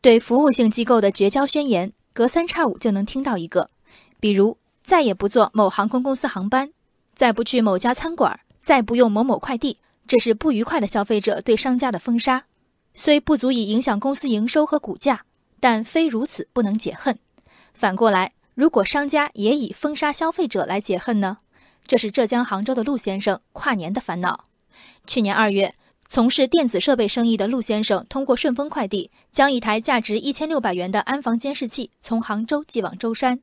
对服务性机构的绝交宣言，隔三差五就能听到一个，比如再也不坐某航空公司航班，再不去某家餐馆，再不用某某快递。这是不愉快的消费者对商家的封杀，虽不足以影响公司营收和股价，但非如此不能解恨。反过来，如果商家也以封杀消费者来解恨呢？这是浙江杭州的陆先生跨年的烦恼。去年二月，从事电子设备生意的陆先生通过顺丰快递将一台价值一千六百元的安防监视器从杭州寄往舟山，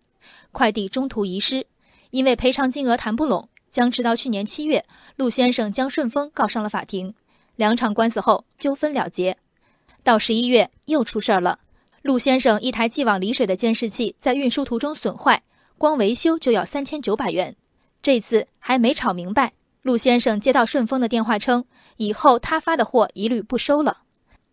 快递中途遗失，因为赔偿金额谈不拢。僵持到去年七月，陆先生将顺丰告上了法庭，两场官司后纠纷了结。到十一月又出事儿了，陆先生一台寄往丽水的监视器在运输途中损坏，光维修就要三千九百元。这次还没吵明白，陆先生接到顺丰的电话称，以后他发的货一律不收了。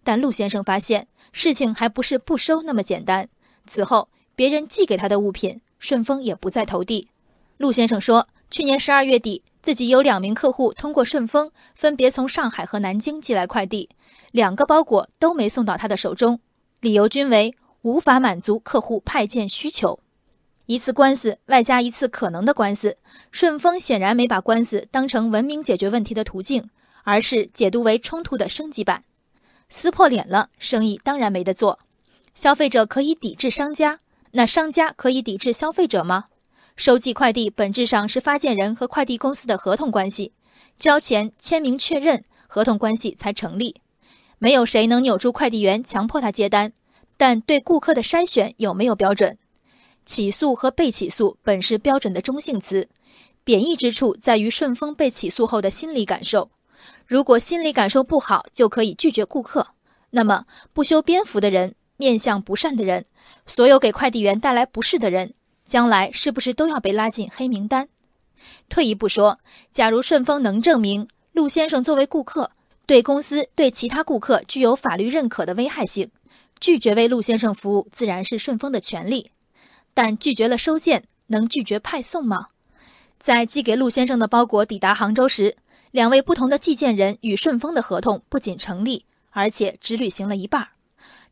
但陆先生发现事情还不是不收那么简单，此后别人寄给他的物品，顺丰也不再投递。陆先生说。去年十二月底，自己有两名客户通过顺丰分别从上海和南京寄来快递，两个包裹都没送到他的手中，理由均为无法满足客户派件需求。一次官司外加一次可能的官司，顺丰显然没把官司当成文明解决问题的途径，而是解读为冲突的升级版。撕破脸了，生意当然没得做。消费者可以抵制商家，那商家可以抵制消费者吗？收寄快递本质上是发件人和快递公司的合同关系，交钱签名确认，合同关系才成立。没有谁能扭住快递员强迫他接单，但对顾客的筛选有没有标准？起诉和被起诉本是标准的中性词，贬义之处在于顺丰被起诉后的心理感受。如果心理感受不好，就可以拒绝顾客，那么不修边幅的人、面相不善的人、所有给快递员带来不适的人。将来是不是都要被拉进黑名单？退一步说，假如顺丰能证明陆先生作为顾客对公司对其他顾客具有法律认可的危害性，拒绝为陆先生服务自然是顺丰的权利。但拒绝了收件，能拒绝派送吗？在寄给陆先生的包裹抵达杭州时，两位不同的寄件人与顺丰的合同不仅成立，而且只履行了一半。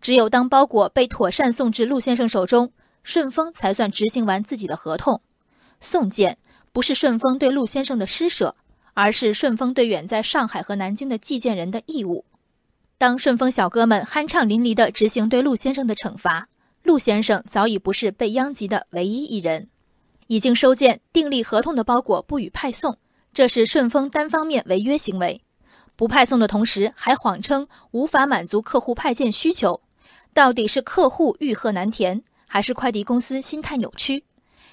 只有当包裹被妥善送至陆先生手中。顺丰才算执行完自己的合同，送件不是顺丰对陆先生的施舍，而是顺丰对远在上海和南京的寄件人的义务。当顺丰小哥们酣畅淋漓地执行对陆先生的惩罚，陆先生早已不是被殃及的唯一一人。已经收件订立合同的包裹不予派送，这是顺丰单方面违约行为。不派送的同时还谎称无法满足客户派件需求，到底是客户欲壑难填？还是快递公司心态扭曲，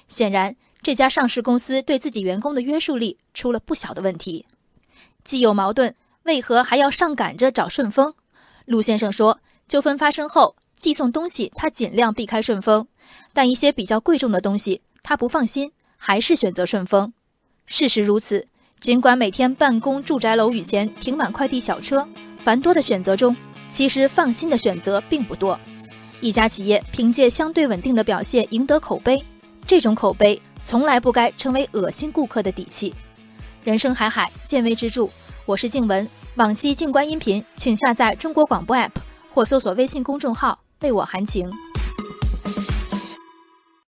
显然这家上市公司对自己员工的约束力出了不小的问题。既有矛盾，为何还要上赶着找顺丰？陆先生说，纠纷发生后，寄送东西他尽量避开顺丰，但一些比较贵重的东西他不放心，还是选择顺丰。事实如此，尽管每天办公住宅楼宇前停满快递小车，繁多的选择中，其实放心的选择并不多。一家企业凭借相对稳定的表现赢得口碑，这种口碑从来不该成为恶心顾客的底气。人生海海，见微知著。我是静文，往期静观音频，请下载中国广播 app 或搜索微信公众号“为我含情”。